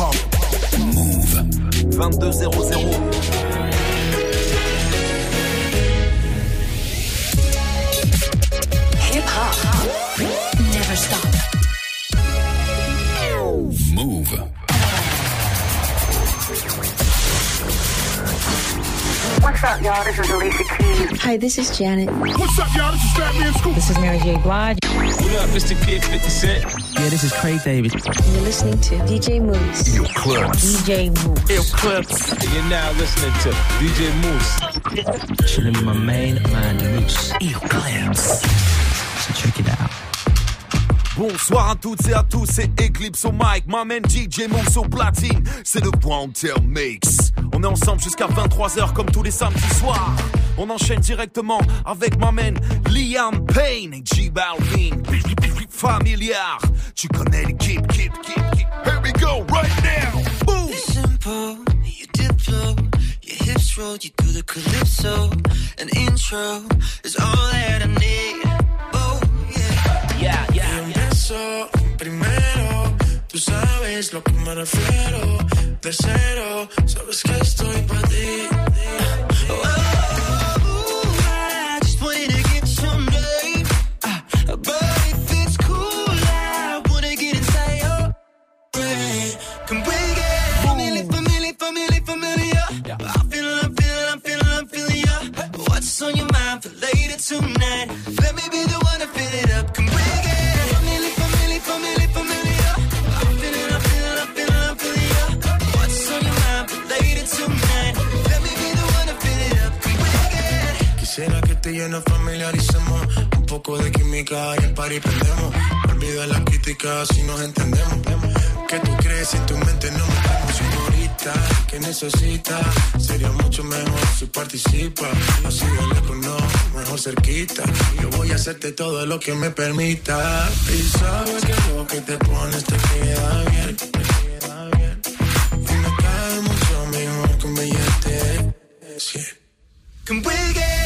hip-hop. Move. 2200. What's up, y'all? This is Alicia Keys. Hi, this is Janet. What's up, y'all? This is Fat Man Scoop. This is Mary J. Blige. What up, Mr. Kid 50 Cent? Yeah, this is Craig David. You're listening to DJ Mouss. Your clubs. DJ Mouss. Ill Clips. And you're now listening to DJ Mouss. Chilling with my main man, Mouss. Your clubs. So check it out. Bonsoir à toutes et à tous, c'est Eclipse au mic, m'amène DJ Mouss au platine, c'est le Wanted Mix. On est ensemble jusqu'à 23h comme tous les samedis soirs. On enchaîne directement avec m'amène Liam Payne et G Balvin. Familiar, tu connais l'équipe, keep, keep, keep. Here we go, right now. Boom! simple, you dip low, your hips roll, you do the calypso. An intro is all that I need. Oh, yeah. Yeah, yeah. Y empiezo primero, tú sabes lo que me refiero. De cero, sabes que estoy para ti. Quisiera que tú y yo nos familiaricemos Un poco de química y el party prendemos. Olvida las críticas si nos entendemos. ¿Qué tú crees en tu mente no metemos señorita? ¿Qué necesitas? Sería mucho mejor si participa. Así de lejos no, mejor cerquita. Yo voy a hacerte todo lo que me permita. Y sabes que lo que te pones te queda bien Te queda bien. Y me cae mucho mejor que un billete de 100 Can we get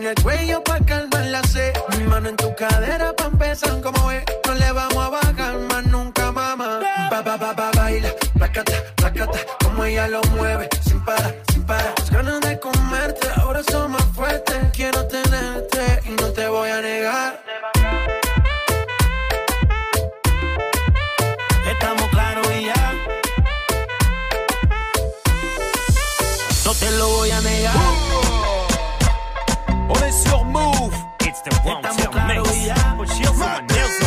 en el cuello pa' calmar la sed. Mi mano en tu cadera pa' empezar como es. No le vamos a bajar más nunca, mamá. Ba, ba, ba, ba, baila. Placata, placata. Como ella lo mueve. Sin parar, sin parar. Las ganas de comerte ahora son más fuertes. Quiero tenerte y no te voy a negar. Estamos claros y ya. No te lo voy a negar. The one Estamos claros y. But she'll someone else.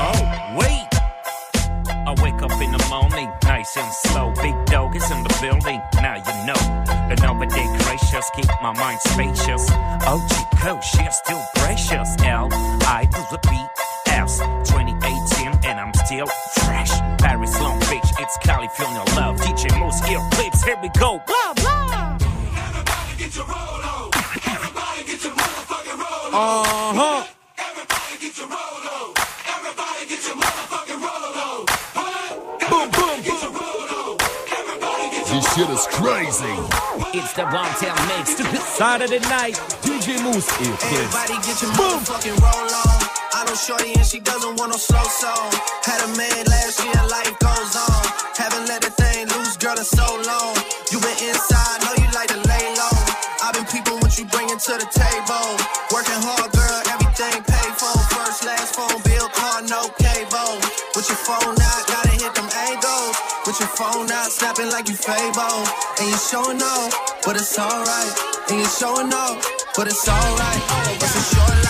Oh, wait. I wake up in the morning, nice and slow. Big dog is in the building, now you know. Over there gracious, keep my mind spacious. Oh, Chico, she's still precious. L, I to the B, S, 2018, and I'm still fresh. Paris, Long Beach, it's California love. DJ Mouss, ear clips, here we go. Blah, blah. Uh huh. Everybody get your roll on. Everybody get your motherfucking roll on. Boom, boom, boom. This shit is crazy. It's the One Tail Mix. Saturday night. DJ Mouss ear clips. Everybody get your Boom. motherfucking roll on. I know Shorty and she doesn't want no slow song. Had a man last year, life goes on. Haven't let the thing loose, girl, in so long. You been Lifting to the table. Working hard, girl, everything paid for. First, last phone bill, car, no cable. With your phone out, gotta hit them angles. With your phone out, snapping like you Fable. And you showing off, but it's alright. And you showing off, but it's alright. It's a short life.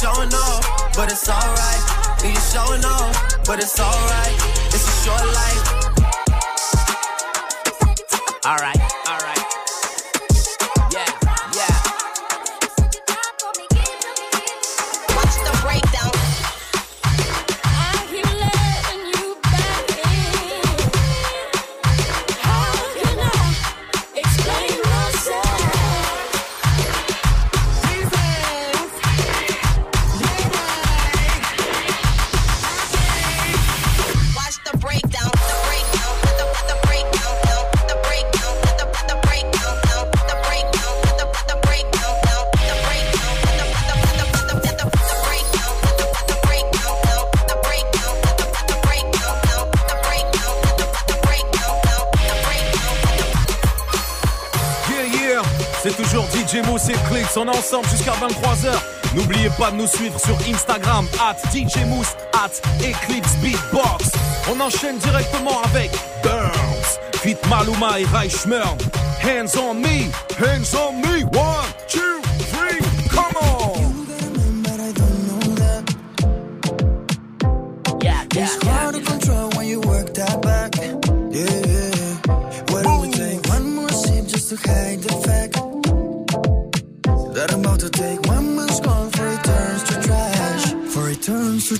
showing off, but it's alright. We just showing off, but it's alright. It's a short life. Alright. ces mots, ces on est ensemble jusqu'à 23h. N'oubliez pas de nous suivre sur Instagram, at DJ Mousse, at Eclipse Beatbox. On enchaîne directement avec Burns, Fit Maluma et Reichmern. Hands on me, hands on me, one, two.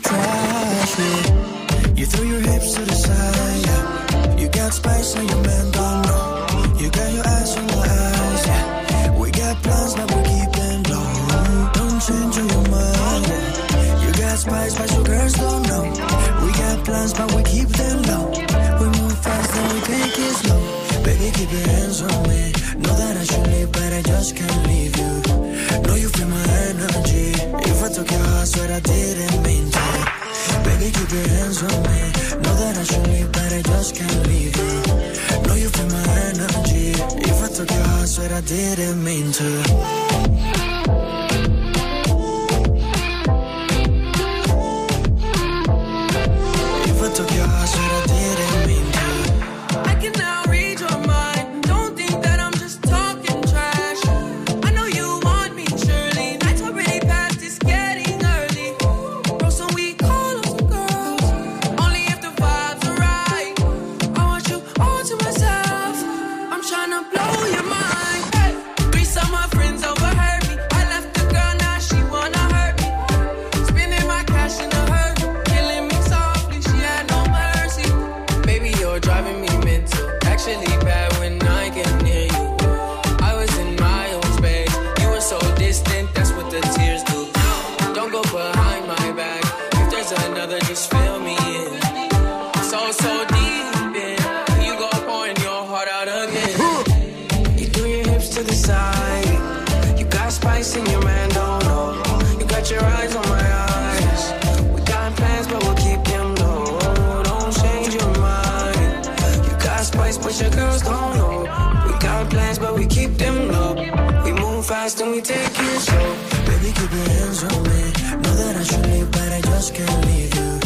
trash, yeah. You throw your hips to the side, yeah. You got spice on your mouth. I didn't mean to. another just fill me in. So, so deep in. You go pouring your heart out again. You do your hips to the side. You got spice in your man, don't oh, know. You got your eyes on my eyes. We got plans, but we'll keep them low. Don't change your mind. You got spice, but your girls don't know. We got plans, but we keep them low. We move fast and we take it slow. Baby, keep your hands on me. Know that I should just can't leave you.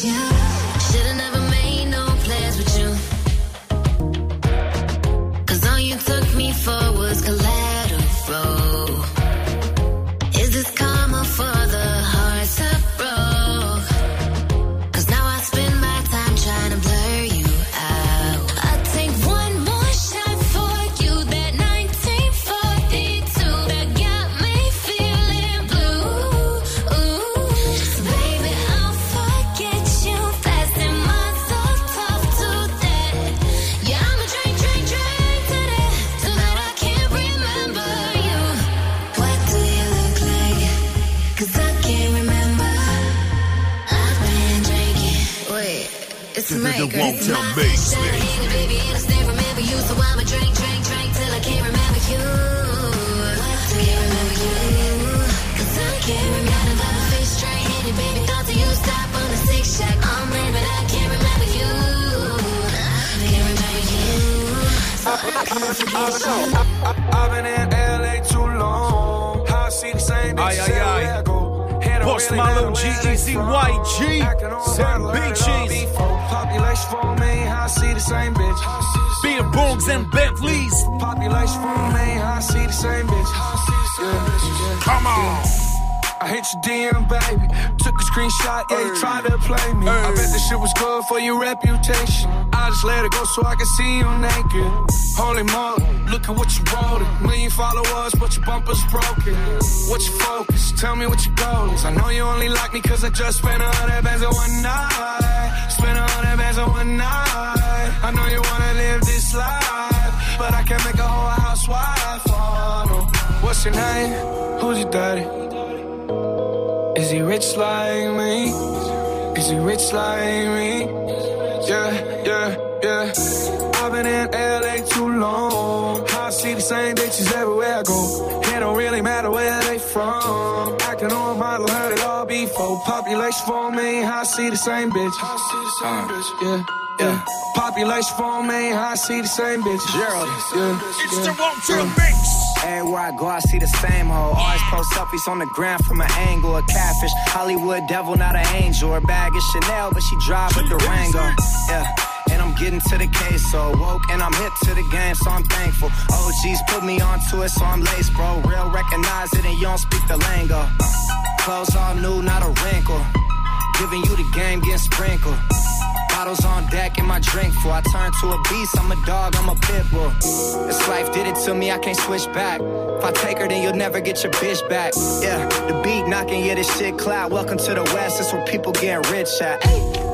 Could so I can see you naked. Holy moly, look at what you wrote. Million followers, but your bumper's broken. What's your focus? Tell me what your goal is. I know you only like me cause I just spent a hundred bands on one night. Spent a hundred bands on one night. I know you wanna live this life, but I can't make a whole housewife. Oh, no. What's your name? Who's your daddy? Is he rich like me? Is he rich like me? Yeah, yeah, yeah. I've been in LA too long. I see the same bitches everywhere I go. It don't really matter where they from. Acting on a model, heard it all before. Population for me, I see the same bitch. I see the same uh, bitch. Yeah, yeah. Population for me, I see the same bitch. Gerald, yeah. It's yeah. the Wanted Mix. Everywhere I go, I see the same hoe. Always ah. post selfies on the ground from an angle. A catfish, Hollywood devil, not an angel. Her bag is Chanel, but she drive with Durango. Yeah. Getting to the case, so woke and I'm hip to the game, so I'm thankful. OGs put me onto it, so I'm laced, bro. Real recognize it, and you don't speak the lingo. Clothes all new, not a wrinkle. Giving you the game, getting sprinkled. Bottles on deck and my drink full. I turn to a beast, I'm a dog, I'm a pit bull. This life did it to me, I can't switch back. If I take her, then you'll never get your bitch back. Yeah, the beat knocking, yeah, this shit cloud. Welcome to the West, that's where people getting rich at. I've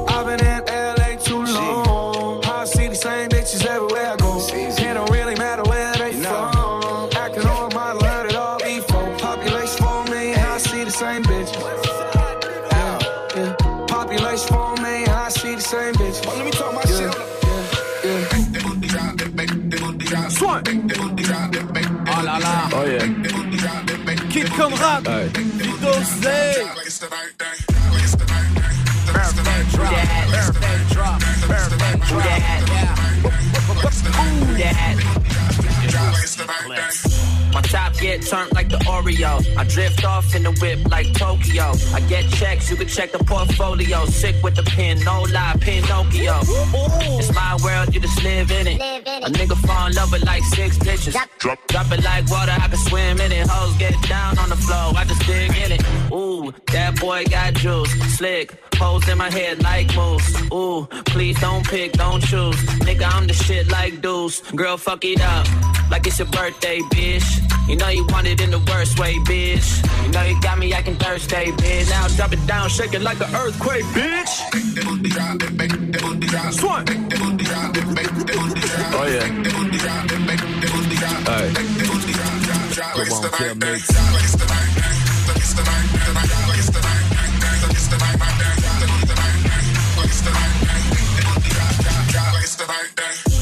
Kid Conrad. Vito Zay. Yeah. Who that? My top get turned like the Oreo. I drift off in the whip like Tokyo. I get checks, you can check the portfolio. Sick with the pen, no lie, Pinocchio. It's my world, you just live in it. A nigga fall in love with like six bitches. Drop, drop it like water, I can swim in it. Hoes get down on the floor, I just dig in it. Ooh, that boy got juice, slick. Hoes in my head like moose. Ooh, please don't pick, don't choose. Nigga, I'm the shit like deuce. Girl, fuck it up. Like it's your birthday, bitch. You know you want it in the worst way, bitch. You know you got me acting Thursday, bitch. Now drop it down, shake it like an earthquake, bitch. Swan. Oh yeah. Hey. The.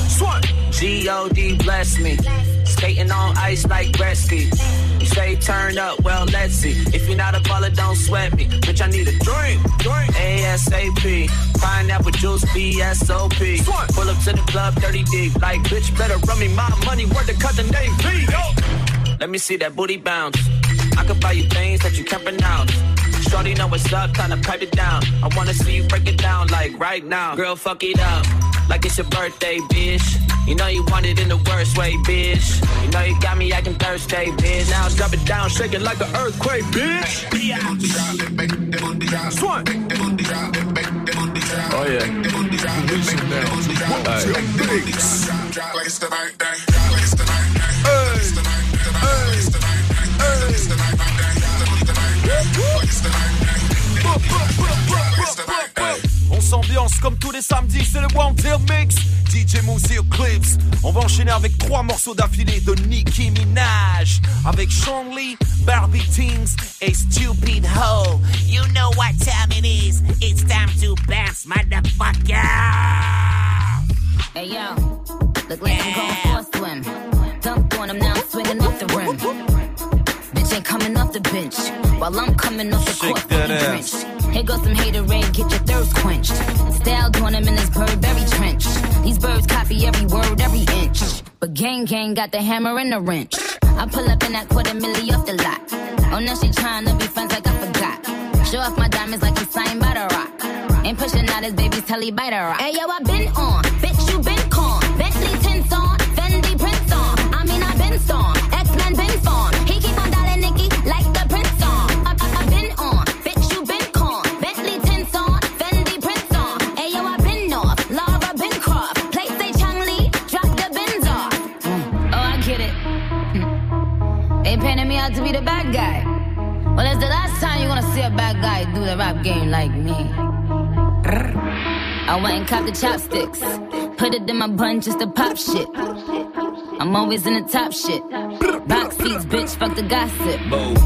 G-O-D bless me. Skating on ice like Gretzky. You say turn up, well let's see. If you're not a baller, don't sweat me. Bitch, I need a drink, drink. ASAP. Pineapple juice, BSOP. Pull up to the club, 30 deep. Like, bitch, better run me my money. Word to cut the name, V. Yo. Let me see that booty bounce. I could buy you things that you can't pronounce. Shorty know what's up, kinda pipe it down. I wanna see you break it down like right now. Girl, fuck it up. Like it's your birthday, bitch. You know you want it in the worst way, bitch. You know you got me acting Thursday, bitch. Now drop it down, shake it like an earthquake, bitch. Swan. Oh yeah. Listen now. Hey. Hey. On s'ambiance comme tous les samedis, c'est le One Deal Mix. DJ Mousy Clips. On va enchaîner avec trois morceaux d'affilée de Nicki Minaj. Avec Sean Lee, Barbie Teens et Stupid Ho. You know what time it is. It's time to bounce, motherfucker. Hey yo, look like I'm going for a swim. Dunked on him, now swinging off the rim. Off the bench while I'm coming off the Shake court that ass. Here goes some get your thirst quenched. Style doing him in this Burberry trench. These birds copy every word, every inch. But gang gang got the hammer and the wrench. I pull up in that quarter milli off the lot. Oh, now she trying to be friends like I forgot. Show off my diamonds like I'm signed by the rock. Ain't pushing out his baby's telly by the rock. Hey yo, I been on, bitch guy. Well, it's the last time you're gonna see a bad guy do the rap game like me. I went and copped the chopsticks. Put it in my bun just to pop shit. I'm always in the top shit. Box seats, bitch, fuck the gossip.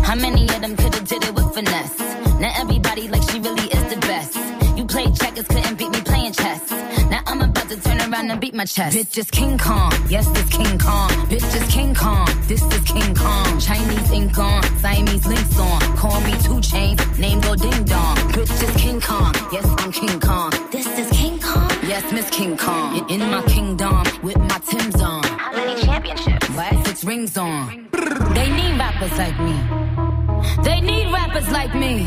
How many of them could've did it with finesse? Now everybody like she really is the best. You played checkers, couldn't beat me playing chess. Now I'm about to turn around and beat my chest. Bitch is King Kong, yes, this King Kong. Bitch is King Kong, this is King Kong. Chinese ink on, Siamese links on. Call me two chains, name go ding dong. Bitch is King Kong, yes, I'm King Kong. This is King Kong, yes, Miss King Kong. In, my kingdom, with my Tim's on. How many championships? Why six rings on? They need rappers like me. They need rappers like me.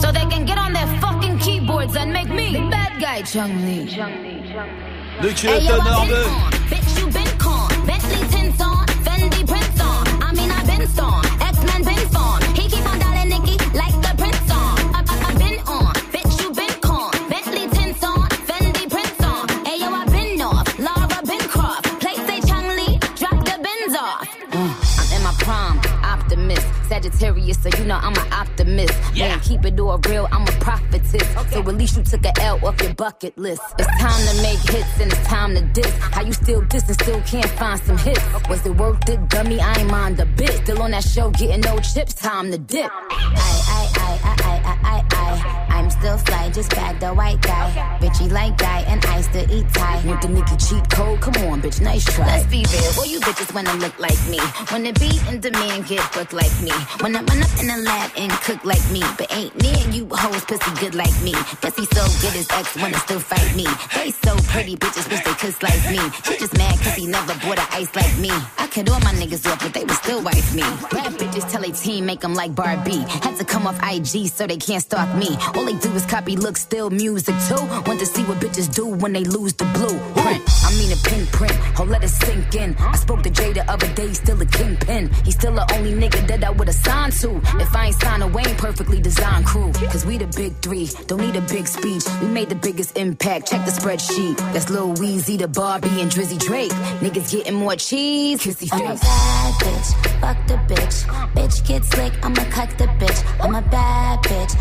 So they can get on their fucking keyboards and make me the bad guy, Chun-Li. Le Hey, yo, I énorme. been on, bitch, you been con. Bentley tints on, Fendi prints on. I mean, I been storm, X-Men been formed. He keep on dialing Nicki like the prince on. I, I, I been on, bitch, you been con. Bentley tints on, Fendi prints on. Hey, yo, I been off, Lara been croft. Play say Chung Lee, drop the bins off. Mm. I'm in my prime, optimist. Sagittarius, so you know I'm an optimist miss. Yeah. Man, keep it all real, I'm a prophetess. Okay. So at least you took a L off your bucket list. It's time to make hits and it's time to diss. How you still diss and still can't find some hits? Okay. Was it worth it, dummy? I ain't mind a bit. Still on that show, getting no chips, time to dip. I, I, I, I, I, I, I. I. I'm still fly, just bag the white guy. Bitchy like guy, and I still eat Thai. Want the Nicki cheat code? Come on, bitch, nice try. Let's be real, well, you bitches wanna look like me. Wanna be in demand, get booked like me. Wanna run up in the lab and cook like me. But ain't near you hoes pussy good like me. He so good his ex wanna still fight me. They so pretty, bitches wish they could slice me. She just mad cause he never bought a ice like me. I cut all my niggas off, but they would still wife me. Rap bitches tell a team make them like Barbie. Had to come off IG so they can't stalk me. All they do is copy look, still music too. Want to see what bitches do when they lose the blueprint. I mean a pinprint, oh let it sink in. I spoke to Jay the other day, still a kingpin. He still the only nigga that I would've signed to. If I ain't signed a Wayne perfectly designed crew. Cause we the big three, don't need a big speech. We made the biggest impact, check the spreadsheet. That's Lil Weezy, the Barbie, and Drizzy Drake. Niggas getting more cheese, kissy I'm a bad bitch, fuck the bitch. Bitch get slick, I'ma cut the bitch. I'm a bad bitch,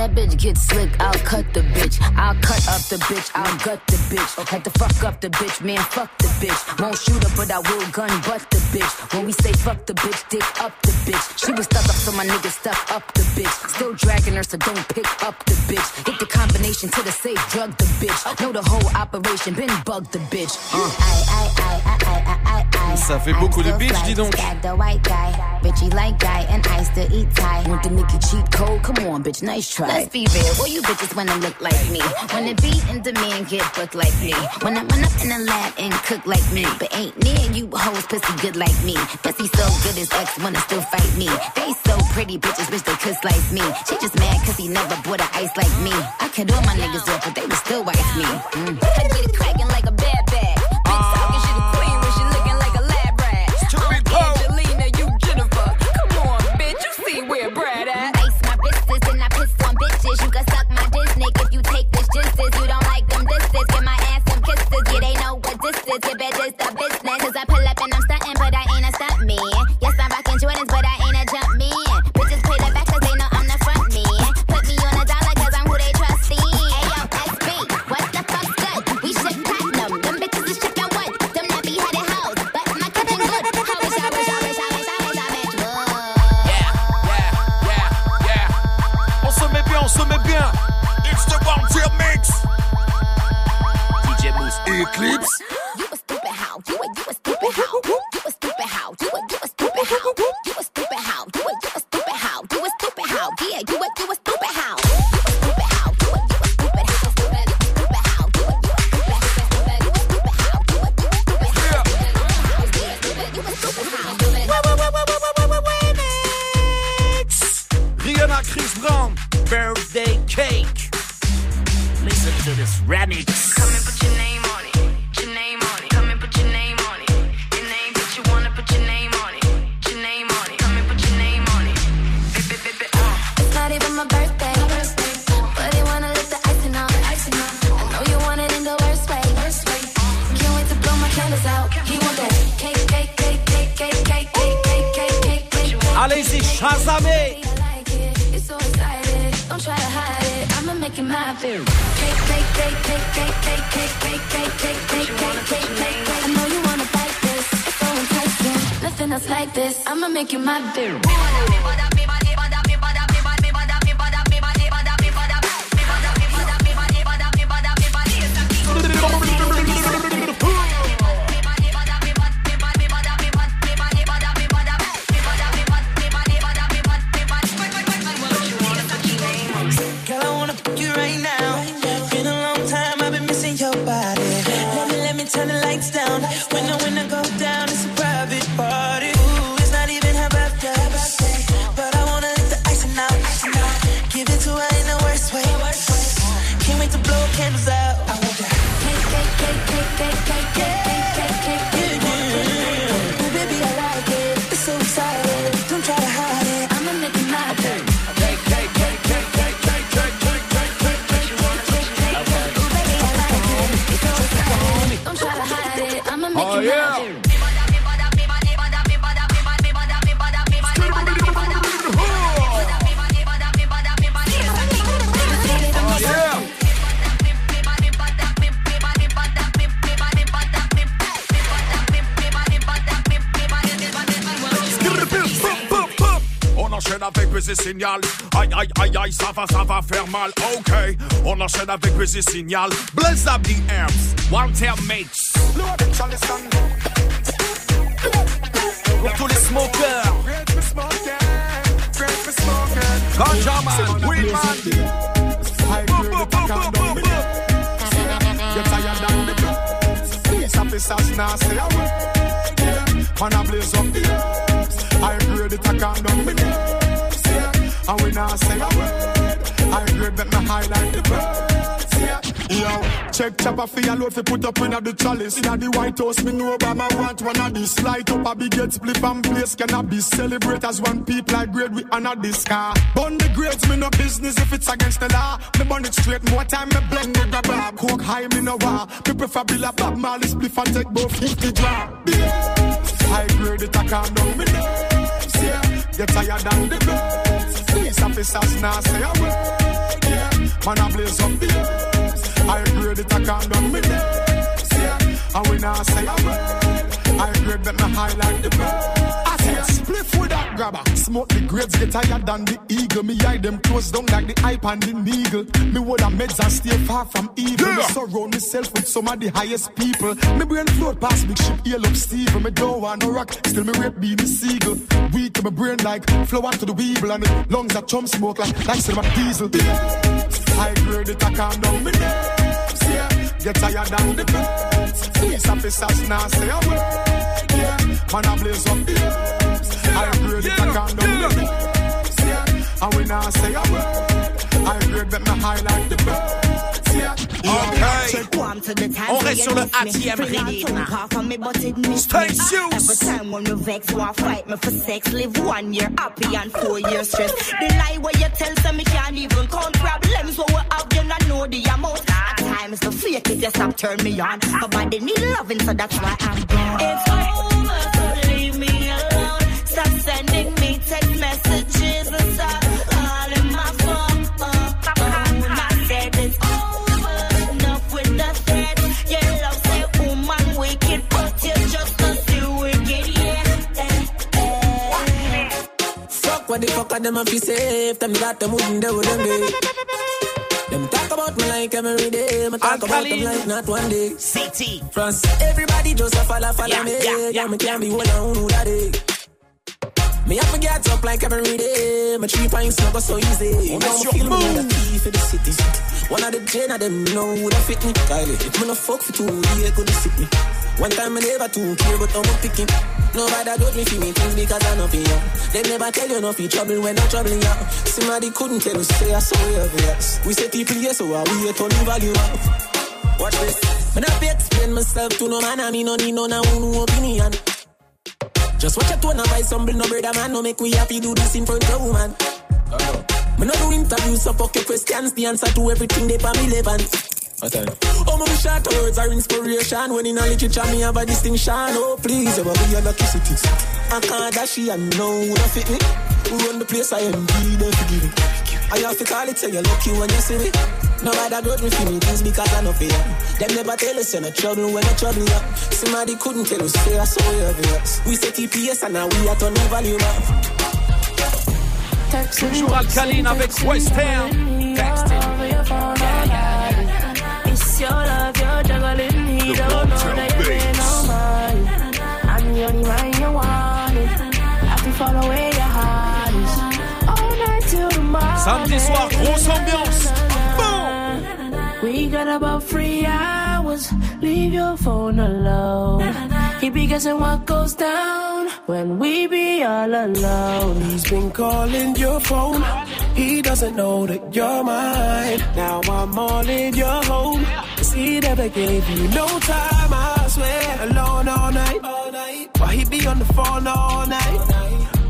that bitch gets slick, I'll cut the bitch. I'll cut up the bitch, I'll gut the bitch. Had to fuck up the bitch, man, fuck the bitch. Won't shoot her, but I will gun butt the bitch. When we say fuck the bitch, dick up the bitch. She was stuck up, so my nigga stuck up the bitch. Still dragging her, so don't pick up the bitch. Hit the combination to the safe, drug the bitch. Know the whole operation, been bug the bitch. Uh. Ça fait beaucoup de bitch, dis donc. Bitchy like guy, and I still eat Thai. Want the Nicki cheat code? Come on, bitch, nice try. Let's be real, well you bitches wanna look like me. Wanna be in demand, get booked like me. Wanna run up in the lab and cook like me. But ain't near you hoes pussy good like me. Pussy so good his ex wanna still fight me. They so pretty bitches wish they could slice me. She just mad cause he never bought a ice like me. I cut all my niggas off, but they would still wife me. Mm. I get it cracking like a bad signal. Aïe aïe aïe aïe, ça va, ça va faire mal. Ok, on enchaîne avec baiser signal. Blaze up the amps, one tail mix. Pour tous les smokers. Ganja man, weed man. Get tired down the clubs. Police officers now say a word. Yeah. Man a blaze up the herbs. I grade it, I calm down the nerves. And we now say a word. I grade make me highlight the. Yeah. Yo, check chopper for your load fi put up in the chalice. Inna the White House, me know Obama want one of this. Light up a big head split and place be Celebrate as one people like grade we honor this car. Bun the grades, me no business if it's against the law. Me burn it straight, more time me blend the grab. Coke high, me no war. Me prefer Bill a Bob Marley split and take both 50 drop. High grade it, I calm down me nerves. Yeah, get tired than the birds. Officers now say a word. Yeah, man a blaze up the herbs. I grade it, I calm down me nerves. Yeah, and we now say a word. I grade that me highlight the birds. I say that grabber. Smoke the grades get higher than the eagle. Me eye them close down like the hype and the needle. Me hold a meds and stay far from evil. Me surround myself with some of the highest people. Me brain float past big ship, hail up Steve. Me don't want no rock, still me being the seagull. Weak to my brain like flow flower to the weevil and the lungs that chum smoke like like cinema diesel. I grade it, I calm down me nerves. Yeah, get tired than the birds. Police officers now say a word. Yeah, man I blaze up the. I grade it, I calm down the nerves. Yeah, and we now say a word. I grade that me highlight the birds. Yeah. Ok. Warm to the On reste sur le. ATM Free ready. and tongue off of me, but it miss Stay. Ah, every time when me vex, want fight me for sex. Live one year happy and four years stress. The lie where you tell some me can't even count problems. What we have, you not know the amount. At times the fake it, you stop turn me on. My body need loving, so that's why I'm gone. It's what the fuck are them a fi safe? Them got them wouldn't do them day. Them talk about me like every day. Me talk about them like not one day. CT. France, everybody just a follow, follow Yeah, me. yeah, Yeah, me can't be one on who that day. Me have to get up like every day. My three pints no go so easy. On Now est me sur feel me Move. like a key for the city. One of the gen of them know who that fit me. Kylie, me no fuck for two, yeah, could sit me. One time I never too care, but me picking. Nobody got me feel me things because I know for you. They never tell you no fi trouble when I'm troubling you. Somebody couldn't tell you say I saw you obvious. We say people here, so I we to leave value up. Watch this. When I fi explain myself to no man, I mean no need no no no opinion. Just watch your tone and buy some bill, no brother man. No make we happy do this in front of woman. Me no do interviews, so fuck your questions. The answer to everything they for me relevant. Oh, my short words are inspiration. When in a literature, me have a distinction. Oh, please, ever be a lucky city. I can't dash it and know who don't fit me. Run the place, I am be there to give it. I have to call it, say you're lucky when you see me. Nobody got me feeling things because I know fear. Them never tell us you're not trouble when you're trouble you. Somebody couldn't tell us, say I saw you obvious. We say TPS and now we are turning value up. Toujours Alkaline avec WSTRN. It's your love, Samedi soir, grosse ambiance. We got about three hours. Leave your phone alone. He be guessing what goes down when we be all alone. He's been calling your phone. He doesn't know that you're mine. Now I'm all in your home. 'Cause he never gave you no time, I swear. Alone all night. Why he be on the phone all night?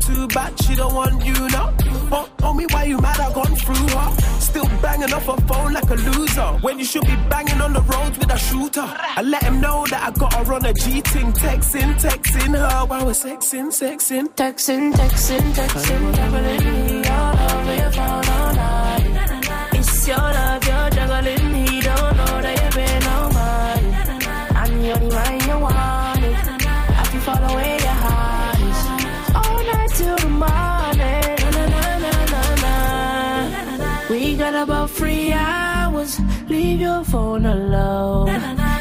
Too bad she don't want you now. Oh, oh me, why you mad? I gone through her. Still banging off her phone like a loser. When you should be banging on the roads with a shooter. I let him know that I got her on a G ting, texting, texting her while we're sexing, sexing, Texting, texting, texting, your phone all night. It's your your phone alone.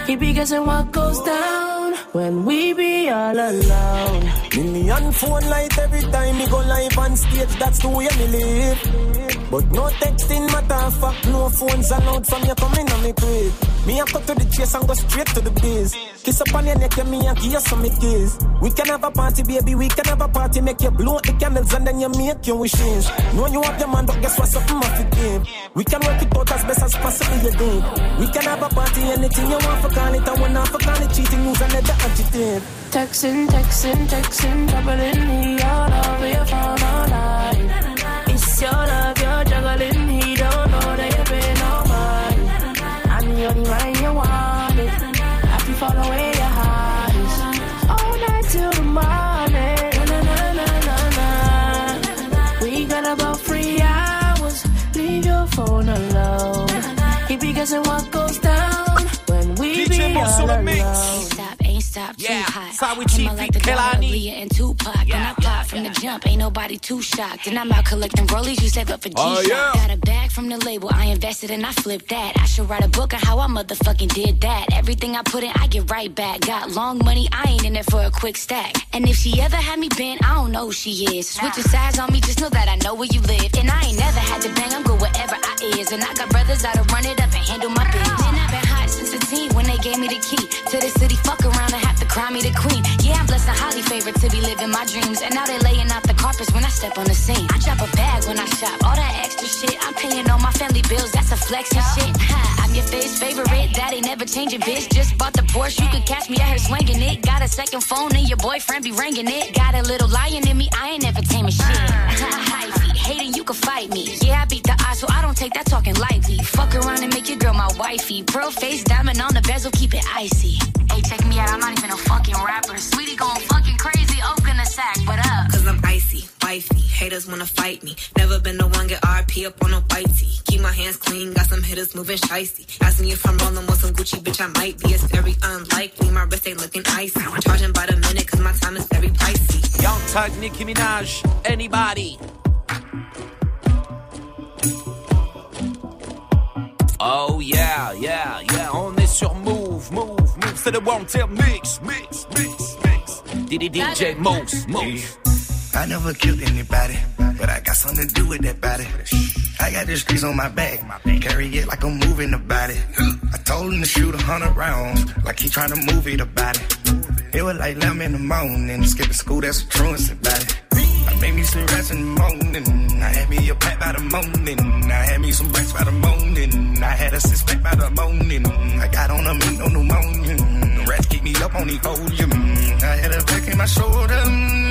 He be guessing what goes down when we be all alone. Million phone light every time me go live on stage, that's the way me live. But no texting matter, fuck no phones allowed from you coming on me crib. Me a cut to the chase and go straight to the biz. Kiss up on your neck and me and give you some kiss. We can have a party, baby, we can have a party, make you blow the candles and then you make your wishes. Know you have your man, but guess what, something must be give. We can work it out as best as possible, you think. We can have a party, anything you want for call it, and when not for call it, cheating, use another adjective. Texting, texting, texting, doubling me all over your phone guessing what goes down when we DJ be Mouss all on the mix. alone. stop, ain't stop, too Yeah, hot. Sawi Came out Chief, like the Kelani. Dollar, Leah and Tupac. when I pop from the jump, ain't nobody too shocked. And I'm out collecting rollies, you save up for G-Shock. Oh, yeah. Got a bag from the label, I invested and I flipped that. I should write a book on how I motherfucking did that. Everything I put in, I get right back. Got long money, I ain't in it for a quick stack. And if she ever had me bent, I don't know who she is. Switching sides on me, just know that I know where you live. And I ain't never had to bang, I'm good wherever I is. And I got brothers that'll run it up and handle my business. Man, I've been hot since the teen when they gave me the key to the city. Fuck around and have to cry me the queen. Yeah, I'm blessed and highly favored to be living my dreams. And now they laying out the carpets when I step on the scene. I drop a bag when I shop. All that extra shit, I'm paying all my family bills. That's a flex and shit. Ha, I'm your face favorite. Ain't never changing, bitch. Just bought the Porsche. You could catch me out here swinging it. Got a second phone and your boyfriend be ringing it. Got a little lion in me. I ain't never taming shit. Hyphy, hating you can fight me. Yeah, I beat the odds, so I don't take that talking lightly. Fuck around and make your girl my wifey. Pearl face diamond on the bezel, keep it icy. Hey, check me out. I'm not even a fucking rapper. Sweetie going fucking crazy. Open the sack, what up? Cause I'm icy, wifey. Haters wanna fight me. Never been the one get RP up on a white tee. Keep my hands clean, got some hitters moving shicey. Asking if I'm rolling with some Gucci, bitch, I might be. It's very unlikely. My wrist ain't looking icy. I'm charging by the minute, cause my time is very pricey. Young Tug, Nicki Minaj, anybody. Yeah, yeah, yeah, on est sur Mouv', Mouv', Mouv', c'est le Wanted Mix, Mix, Mix, Mix. Diddy DJ Mouss, Mouss. I never killed anybody, but I got something to do with that body. I got the streets on my back, carry it like I'm moving the body. I told him to shoot a hundred rounds, like he trying to move it about it. It was like 11 in the morning, skipping school, that's a truancy about it. I made me some rest in the morning, I had me a pack by the morning, I had me some racks by the morning, I had a six pack by the morning, I got on a meat, no pneumonia, rats keep me up on the podium, I had a back in my shoulder,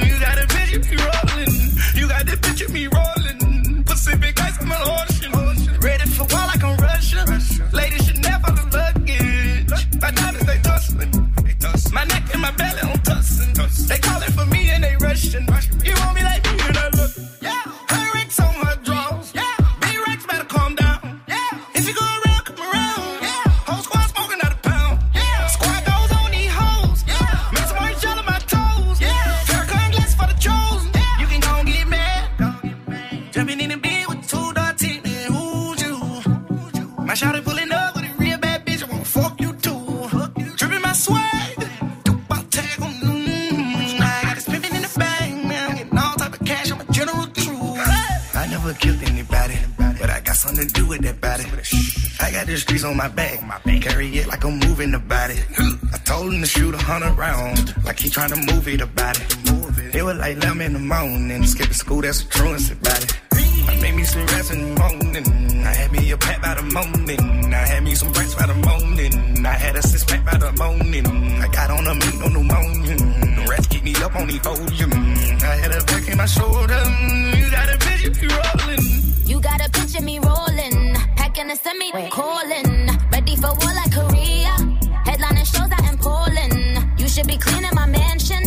you got a picture me rolling, you got the picture me rolling, Pacific ice, I'm an ocean, ready for war like I'm Russian, ladies should never the luggage, my diamonds they tussling, my neck and my belly the streets on my back, carry it like I'm moving the body. I told him to shoot a hundred rounds, like he trying to move it about it. It was like 11 in the morning, skipping school, that's a truancy about it. I made me some rest in the morning, I had me a pack by the morning, I had me some racks by the morning, I had a six pack by the morning, I got on a meat, pneumonia, the rats keep me up on the podium, I had a back in my shoulder, you got a bitch, me rolling. You got a picture me rolling, packing a semi, calling, ready for war like Korea. Headlining shows out in Poland. You should be cleaning my mansion.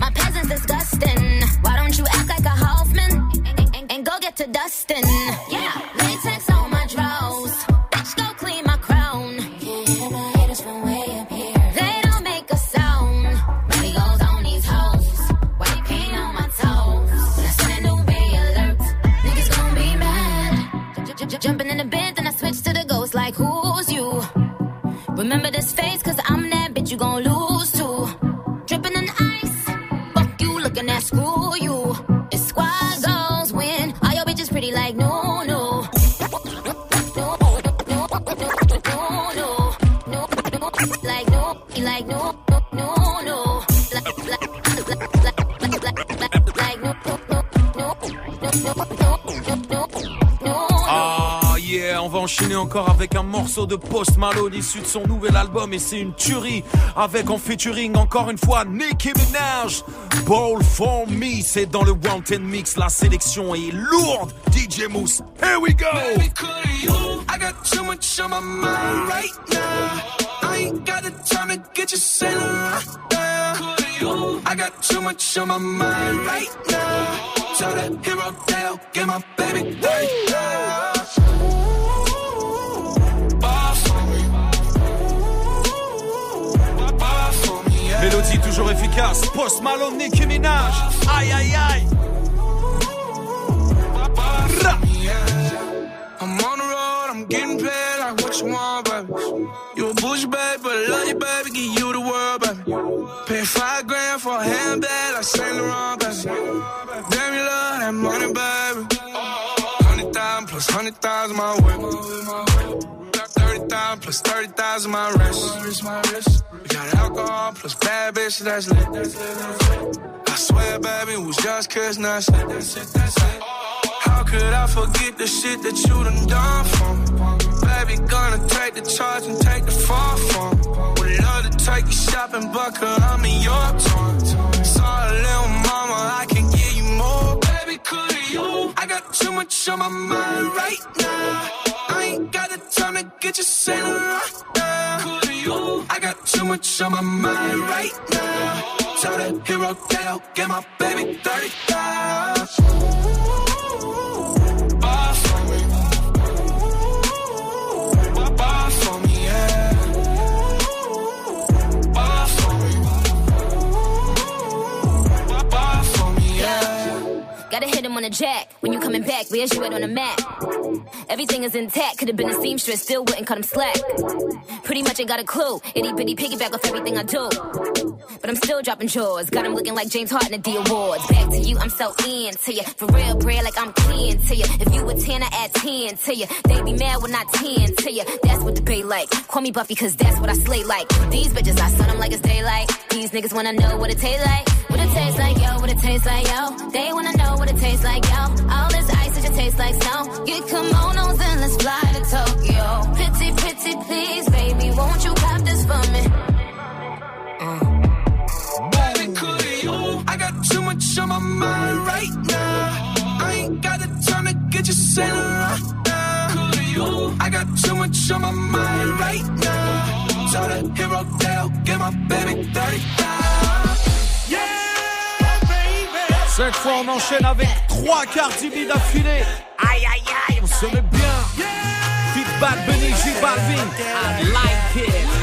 My peasants disgusting. Why don't you act like a Hoffman and, and- and go get to dustin? Encore avec un morceau de Post Malone issu de son nouvel album et c'est une tuerie avec en featuring encore une fois Nicki Minaj. Ball for me, c'est dans le Wanted Mix, la sélection est lourde. DJ Mousse, here we go. Baby, you? I got too much on my mind right now. I ain't got the time to get you right? I got too much on my mind right now. Tell that hero tale, get my baby toujours efficace. Post Malone, Nicki Minaj. Aïe aïe aïe. I'm on the road, I'm getting paid like what you want, baby. You a bush baby, but love you, baby, give you the world, baby. Pay five grand for a handbag like Saint Laurent, baby. Damn, you love that money, baby. Hundred thousand plus hundred thousand my way. Thirty thousand plus thirty thousand my wrist. We got alcohol plus bad bitch, that's lit. I swear, baby, it was just that's it. How could I forget the shit that you done done for me? Baby, gonna take the charge and take the fall for me. Would love to take you shopping, but cause I'm in your town. Sorry, little mama, I can give you more. Baby, could you? I got too much on my mind right now. I ain't got the time to get you sailing right now. I got too much on my mind right now. Tell that hero tale, get my baby 30 Ball Gotta hit him on the jack. When you coming back, where's you at on the map? Everything is intact. Could've been a seamstress, still wouldn't cut him slack. Pretty much ain't got a clue. Itty bitty piggyback off everything I do. But I'm still dropping chores. Got him looking like James Harden at the awards. Back to you, I'm so into you. For real, bread, like I'm kin to you. If you a 10, I add 10 to you. They be mad when I 10 to you. That's what the bay like. Call me Buffy, cause that's what I slay like. These bitches, I sun them like it's daylight. These niggas wanna know what it tastes like. What it tastes like, yo, what it tastes like, yo. They wanna know what it tastes like, yo. All this ice, it just tastes like snow. Get kimonos and let's fly to Tokyo. Pretty, pretty, please, baby, won't you cop this for me? Mm. Baby, could you? I got too much on my mind right now. I ain't got the time to get you sailing right now. Could you? I got too much on my mind right now. Tell the hero tale, get my baby 30 Cette fois, on enchaîne avec trois Cardi B d'affilée. Aïe, aïe, aïe, on se met bien. Fit Bad Bunny, J Balvin. I like it.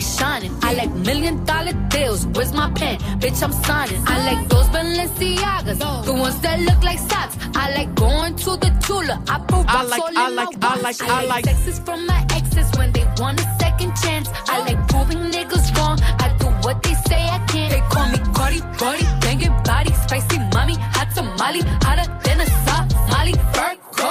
Like shining, I like million dollar deals. Where's my pen? Bitch, I'm signing. I like those Balenciagas, the ones that look like socks. I like going to the Tula. I put I like- all I in like- my I like- I like- Sexes from my exes when they want a second chance. I like proving niggas wrong. I do what they say I can't. They call me Cardi, Cardi, banging body, spicy mommy, hot tamale, hotter than a Somali. Virgo,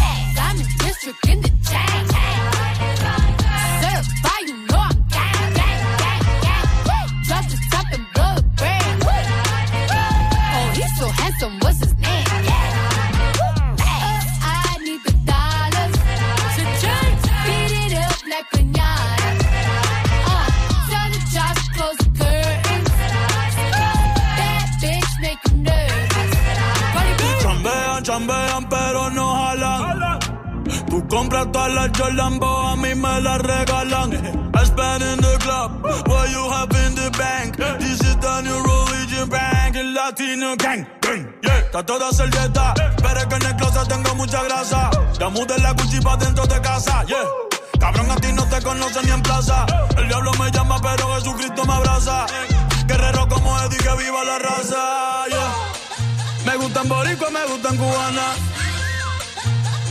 Tú compras todas las Jordan, a mí me las regalan. I spend in the club, what you have in the bank. This is the new religion bank, el latino gang. gang, Yeah, está toda servieta, pero es que en el closet tengo mucha grasa. Ya mudé la Gucci dentro de casa, yeah. Cabrón, a ti no te conocen ni en plaza. El diablo me llama, pero Jesucristo me abraza. Guerrero como Eddie, que viva la raza, yeah. Me gustan boricua, me gustan cubana.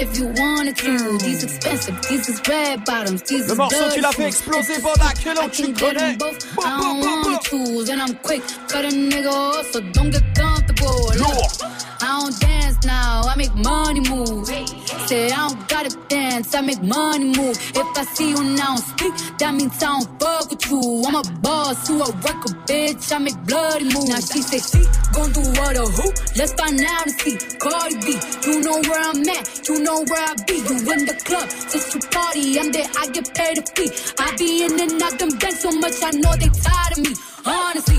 if you wanted to. These expensive, these is red bottoms, these Le is morceau fait exploser que l'on tu connais. both. I don't and I'm quick. Cut a nigga off, so don't get comfortable. Look, I don't dance now, I make money move. I don't gotta dance, I make money move. If I see you now speak, that means I don't fuck with you. I'm a boss, you a bitch. I make bloody moves. Now she say she gon' do what or who? Let's find out and see. Cardi B, you know where I'm at, you know where I be. You in the club, just you party. I'm there, I get paid a fee. I be in and out them banks so much, I know they tired of me. Honestly,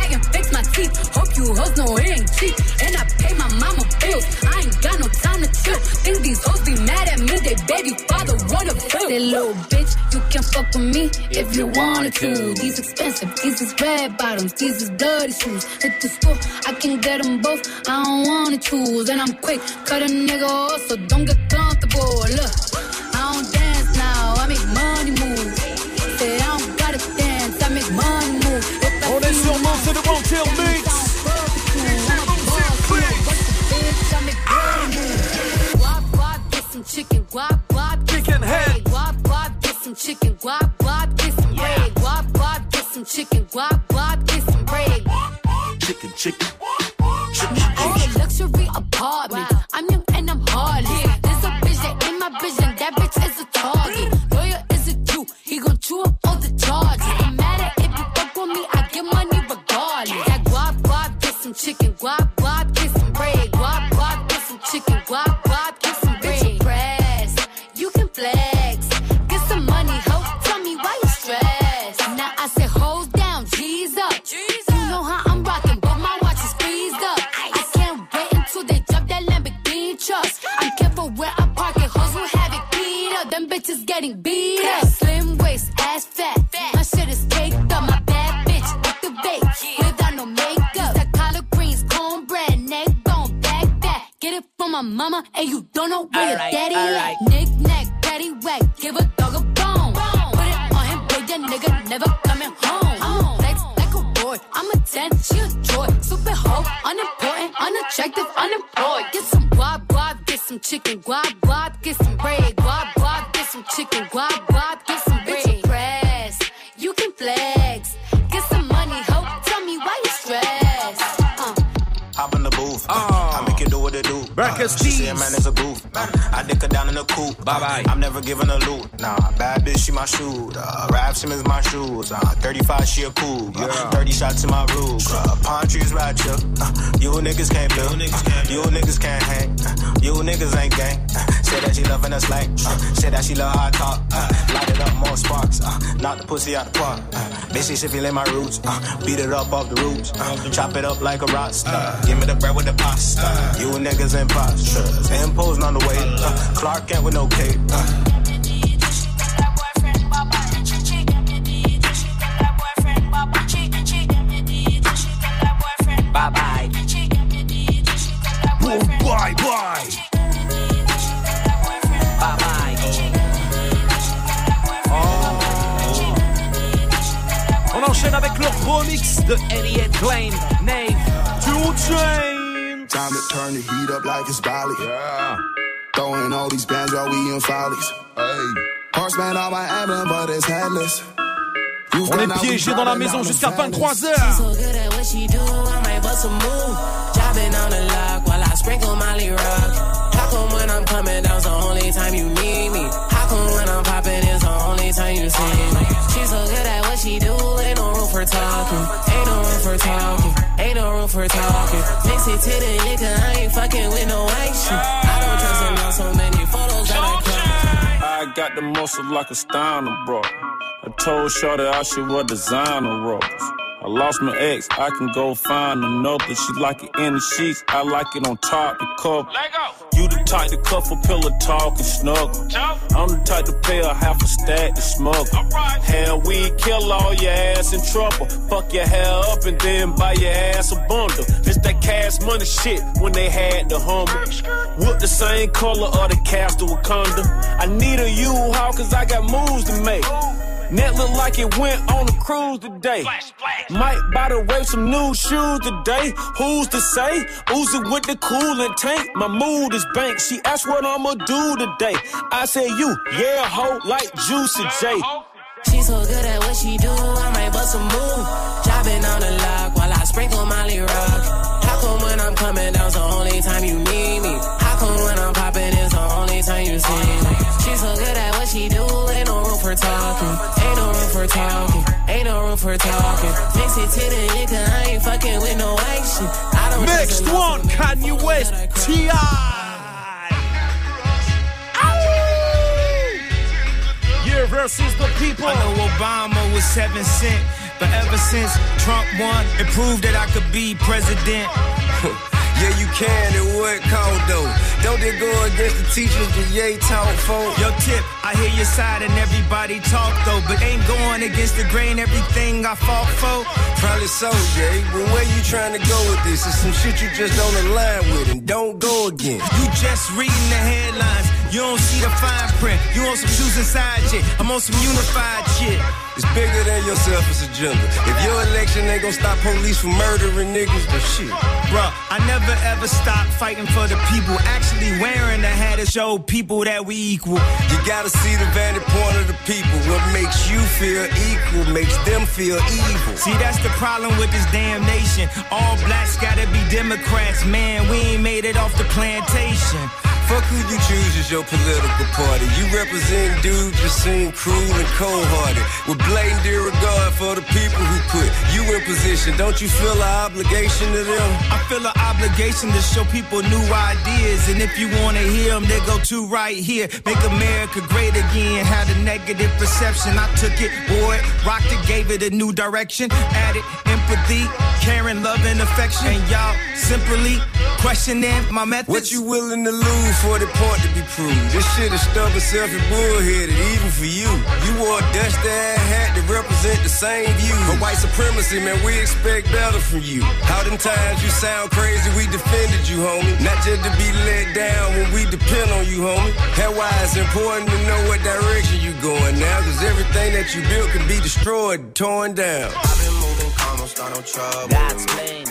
my teeth. Hope you hoes know it ain't cheap. And I pay my mama bills. I ain't got no time to chill. Think these hoes be mad at me. They baby father wanna feel. That little bitch, you can fuck with me if you wanted to. These expensive, these is red bottoms, these is dirty shoes. Hit the store, I can get them both. I don't wanna choose. And I'm quick, cut a nigga off, so don't get comfortable. Look, I don't dance now, I make money some chicken. Guap, guap, some bread. Guap, guap, get some chicken. Guap, pussy out the park. Uh, bitch, you in my roots, uh, beat it up off the roots, uh, chop it up like a rock star. Give me the bread with the pasta. You niggas imposters, imposing on the way. Uh, Clark Kent with no cape. Remix de Elliot Klein, Nav, 2 Chainz. Time to turn the heat up like it's Bali. Yeah. Throwing all these bands while we in follies. Hey. Horseman on my emblem, but it's headless. On est piégé dans la maison jusqu'à 23h. so good at what she do, I might bust a move. Dropping on the lock while I sprinkle Molly Rock. How come when I'm coming down's the only time you need me? How come when I'm popping is time you see me? She's so good at what she do, ain't no room for talking. Ain't no room for talking. Ain't no room for talking. Mix it to the liquor, I ain't fucking with no white shit. I don't trust him on so many photos that I cry. I got the muscle like a Steiner bro. I told Shorty I should wear designer robes. I lost my ex, I can go find another. She like it in the sheets, I like it on top the cover. You the type to cuff a pillow talk and snuggle. I'm the type to pay a half a stack to smuggle. Hell, we kill all your ass in trouble. Fuck your hair up and then buy your ass a bundle. It's that cash money shit when they had the Hummer. Whoop the same color of the Castle Wakanda. I need a U-Haul cause I got moves to make. Net look like it went on a cruise today. Might buy the wave some new shoes today. Who's to say? Oozing with the coolant tank. My mood is bank. She asked what I'ma do today. I say you, yeah, ho, like Juicy J. She's so good at what she do, I might bust a move. Dropping on the lock while I sprinkle Molly Rock. How come when I'm coming down's the only time you need me? How come when I'm popping is time you see me? She's so good at what she do, ain't no room for talking. Ain't no room for talking. Ain't no room for talking. Mix it to the liquor, I ain't fucking with no white shit. I don't Next one, Kanye West, T.I. Year versus the people. I know Obama was seven cent, but ever since Trump won, it proved that I could be president. Yeah, you can, and what called though? Don't they go against the teachers that Ye taught for? Yo, Tip, I hear your side and everybody talk though, but ain't going against the grain everything I fought for. Probably so, Jay, but where you trying to go with this? It's some shit you just don't align with and don't go again. You just reading the headlines, you don't see the fine print. You on some shoes inside shit, I'm on some unified shit. It's bigger than your selfish agenda. If your election ain't gonna stop police from murdering niggas, then shit. Bruh, I never ever stop fighting for the people. Actually wearing the hat to show people that we equal. You gotta see the vantage point of the people. What makes you feel equal makes them feel evil. See, that's the problem with this damn nation. All blacks gotta be Democrats, man. We ain't made it off the plantation. Fuck who you choose as your political party. You represent dudes that seem cruel and cold-hearted, with blatant disregard for the people who put you in position. Don't you feel an obligation to them? I feel an obligation to show people new ideas. And if you wanna hear them, they go to right here. Make America great again. Had a negative perception. I took it, it, rocked it, gave it a new direction. Added empathy, caring, love, affection. And y'all simply questioning my methods. What you willing to lose for the point to be proved? This shit is stubborn, selfish, bullheaded, even for you. You wore a dusty ass hat to represent the same view. But white supremacy, man, we expect better from you. How them times you sound crazy, we defended you, homie. Not just to be let down when we depend on you, homie. That's why it's important to know what direction you going now. Cause everything that you built can be destroyed, torn down. I've been moving calm, don't start no trouble. God's plan.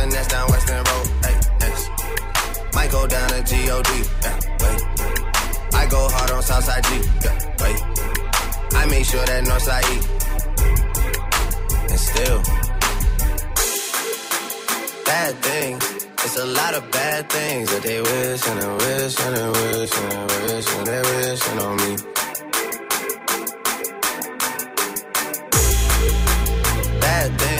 finesse down Weston Road. Like, yes. Might go down to God. Yeah, wait. I go hard on Southside G. Yeah, wait. I make sure that Northside eat. And still, bad things. It's a lot of bad things that they wish and they wish and they wish and they wish and they wishing on me. Bad things.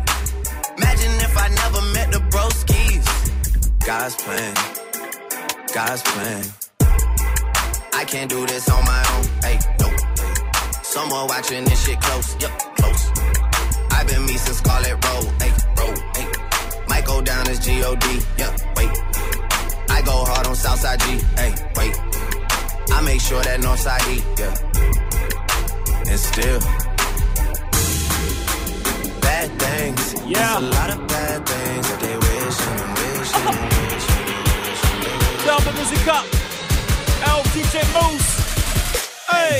Imagine if I never met the broskies. God's plan, God's plan. I can't do this on my own. Hey, nope. Someone watching this shit close. Yup, close. I've been me since Scarlett Road. Hey, road. Hey. Might go down as G-O-D. Yeah, wait. I go hard on Southside G. Hey, wait. I make sure that Northside E. Yeah. And still. Yeah. There's a lot of bad things that they wish and wish and wish and wish. Turn the music up. L DJ Mouss. Hey.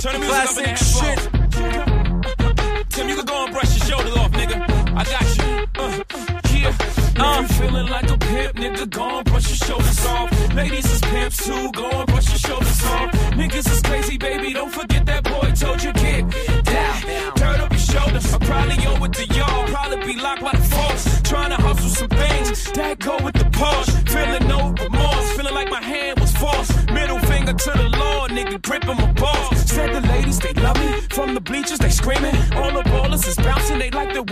Turn the music Classic up in the shit. Tim, you can go and brush your shoulders off, nigga. I got you. Uh, yeah. Uh, you feeling like a pimp, nigga, go and brush your shoulders off. Ladies is pimps too, go and brush your shoulders off. Niggas is crazy, baby, don't forget that boy told you get down. Turn up your shoulders. I probably owe it to y'all. Probably be locked by the force. Trying to hustle some things that go with the Porsche. Feeling no remorse, feeling like my hand was forced. Middle finger to the law, nigga, gripping my balls. Said the ladies, they love me. From the bleachers, they screaming. All the ballers is bouncing, they like the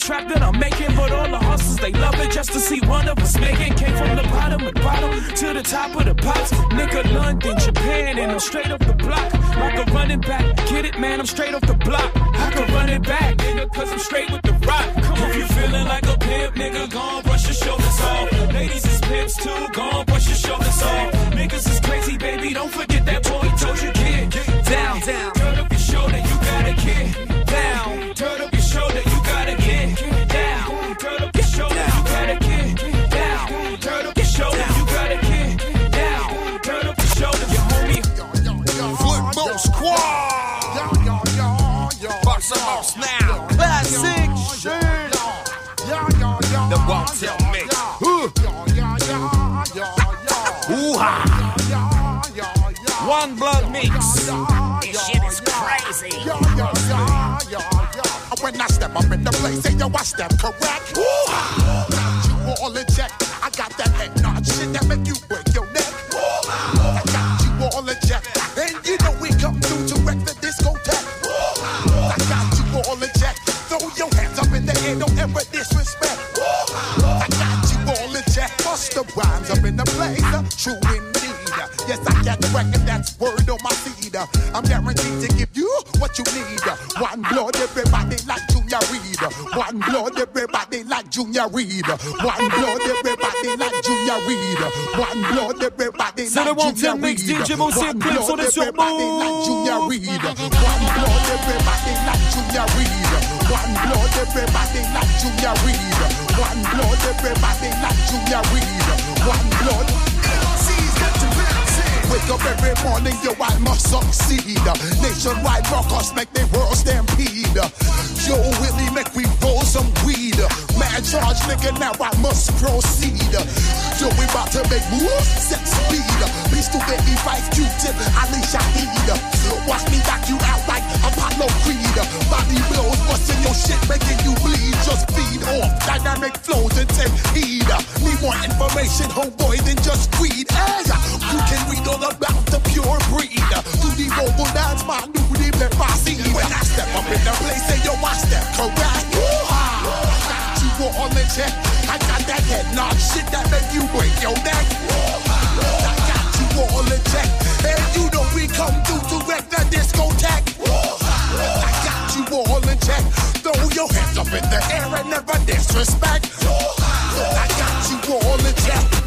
trap that I'm making, but all the hustlers, they love it just to see one of us making. Came from the bottom of the bottom to the top of the pops. Nigga, London, Japan, and I'm straight off the block. Like a running back. Get it, man, I'm straight off the block. I can run it back, nigga, cause I'm straight with the rock. Come if you feeling like a pimp, nigga, go on, brush your shoulders off. Ladies is pimps too, go on, brush your shoulders off. Niggas is crazy, baby, don't forget step up in the place, say yo, I step correct. Ooh, Junior Reid. One blood, everybody like Junior Reid. One blood, everybody C'est le like Junior Ten Mix, Reed. DJ Mouss, One clips, on blood, est sur everybody like Junior Reid. One blood, everybody like Junior Reid. One blood, everybody like Junior Reid. One blood, everybody like Junior Reid. One blood. Wake up every morning, yo, I must succeed. Nationwide rockers make the world stampede. Yo, Willie, make we roll some weed. Man, charge, nigga, now I must proceed. Yo, we about to make moves, set speed. Beast to baby, five Q-tip, Ali Shaheed. Watch me knock you out like Apollo Creed. Body blows, busting your shit, making you bleed. Just feed off dynamic flows and take heed. Need more information, homeboy, than just greed. Hey, you can read all about the pure breed. Do the vocal dance, my the blip I see. When I step up in the place, say yo, I step correct. Woo-ha! You all in check. I got that head nod shit that make you break your neck. I got you all in check. And you know we come through to wreck the discotheque. I got you all in check. Throw your hands up in the air and never disrespect. I got you all in check.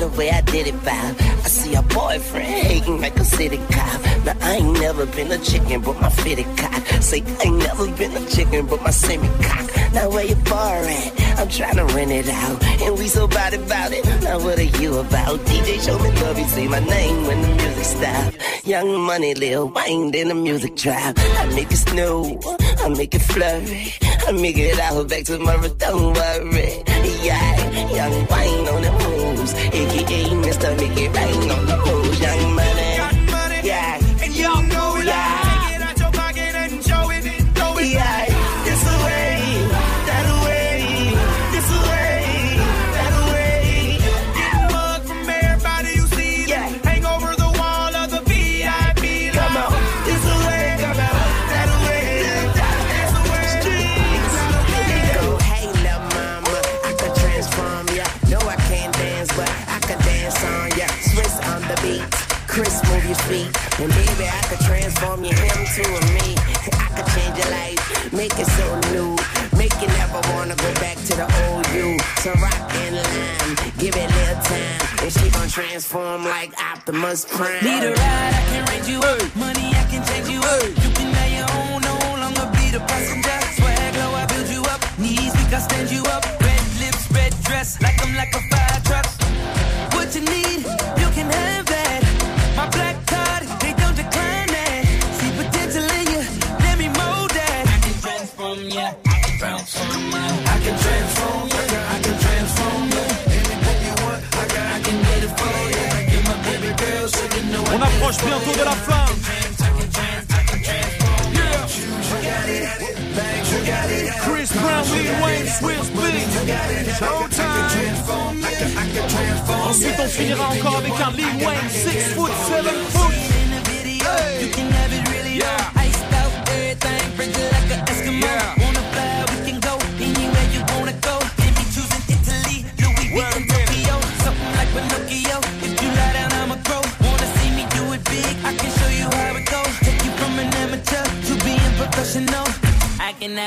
The way I did it, vibe. I see a boyfriend hating like a city cop. Now I ain't never been a chicken, but my fitted cock. Say I ain't never been a chicken, but my semi cock. Now where your bar at? I'm trying to rent it out, and we so bad about it. Now what are you about? DJ show me love, you say my name when the music stop. Young money, Lil Wayne, then the music drop. I make it snow, I make it flurry, I make it out back tomorrow. Don't worry, yeah. Young Wayne on the aka Mr. Make It on the. Young to a me. I could change your life, make it so new. Make you never wanna go back to the old you. So rock and line, give it a little time. And she gon' transform like Optimus Prime. Need a ride, I can range you up. Money, I can change you up. You can have your own, no longer be the passenger. Swag low, I build you up. Knees weak, I stand you up. Red lips, red dress, like I'm like a fire know I On approche bientôt de la fin. Chris Brown, Lil Wayne, Swizz Beatz. Ensuite, on finira encore avec un Lil Wayne, 6 foot, 7 foot. You can have it really yeah.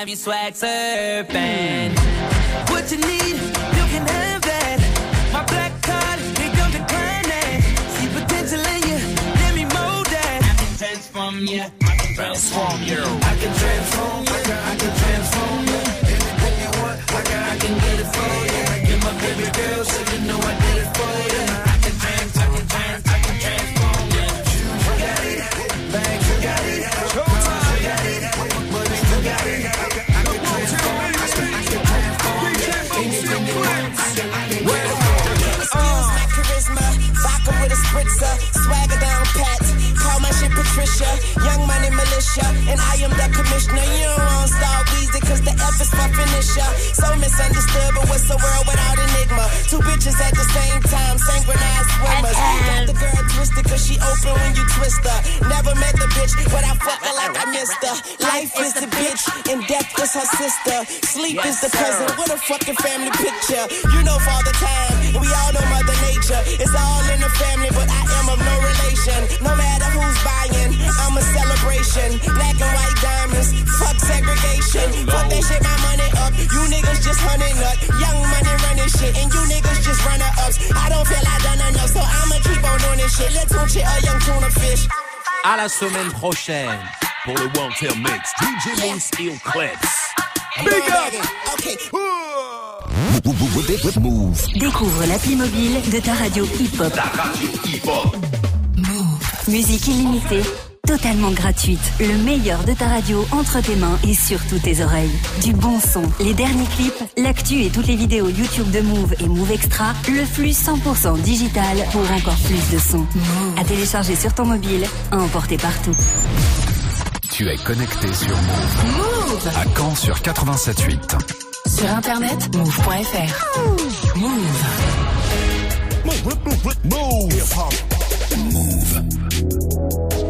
Have you swag surfing. What you need, you can have that. My black card, they don't decline that. See potential in you, let me mold that. I can transform you, I can transform you. I can transform you, I can transform you. Anything you want, I can, I can get it for you. You're my baby girl, so you know I did it for you. Young money militia, and I am the commissioner. You don't want star Weezy, cause the F is my finisher. So misunderstood, but what's the world without enigma? Two bitches at the same twisted, cause she open when you twist her. Never met the bitch, but I fuck her like I missed her. Life is the bitch, and death is her sister. Sleep is the cousin, what a fucking family picture. You know father time, we all know mother nature. It's all in the family, but I am of no relation. No matter who's buying, I'm a celebration. Black and white diamonds, fuck segregation. Fuck that shit, my money up. You niggas just hunting up. Young money running shit, and you niggas just runner ups. I don't feel I done enough, so I'ma keep on doing this shit. Let's tune shit, a young tuna fish. À la semaine prochaine pour le One Tail Mix. DJ Moose et Clips. Big up! Okay. Move. Découvre l'appli mobile de ta radio hip-hop. Ta radio hip-hop. Musique illimitée, totalement gratuite. Le meilleur de ta radio entre tes mains et sur toutes tes oreilles. Du bon son, les derniers clips, l'actu et toutes les vidéos YouTube de Move et Move Extra. Le flux 100% digital pour encore plus de son. À télécharger sur ton mobile, à emporter partout. Tu es connecté sur Move. Move À Caen sur 87.8. Sur internet, move.fr. Move. Move. Move. Move.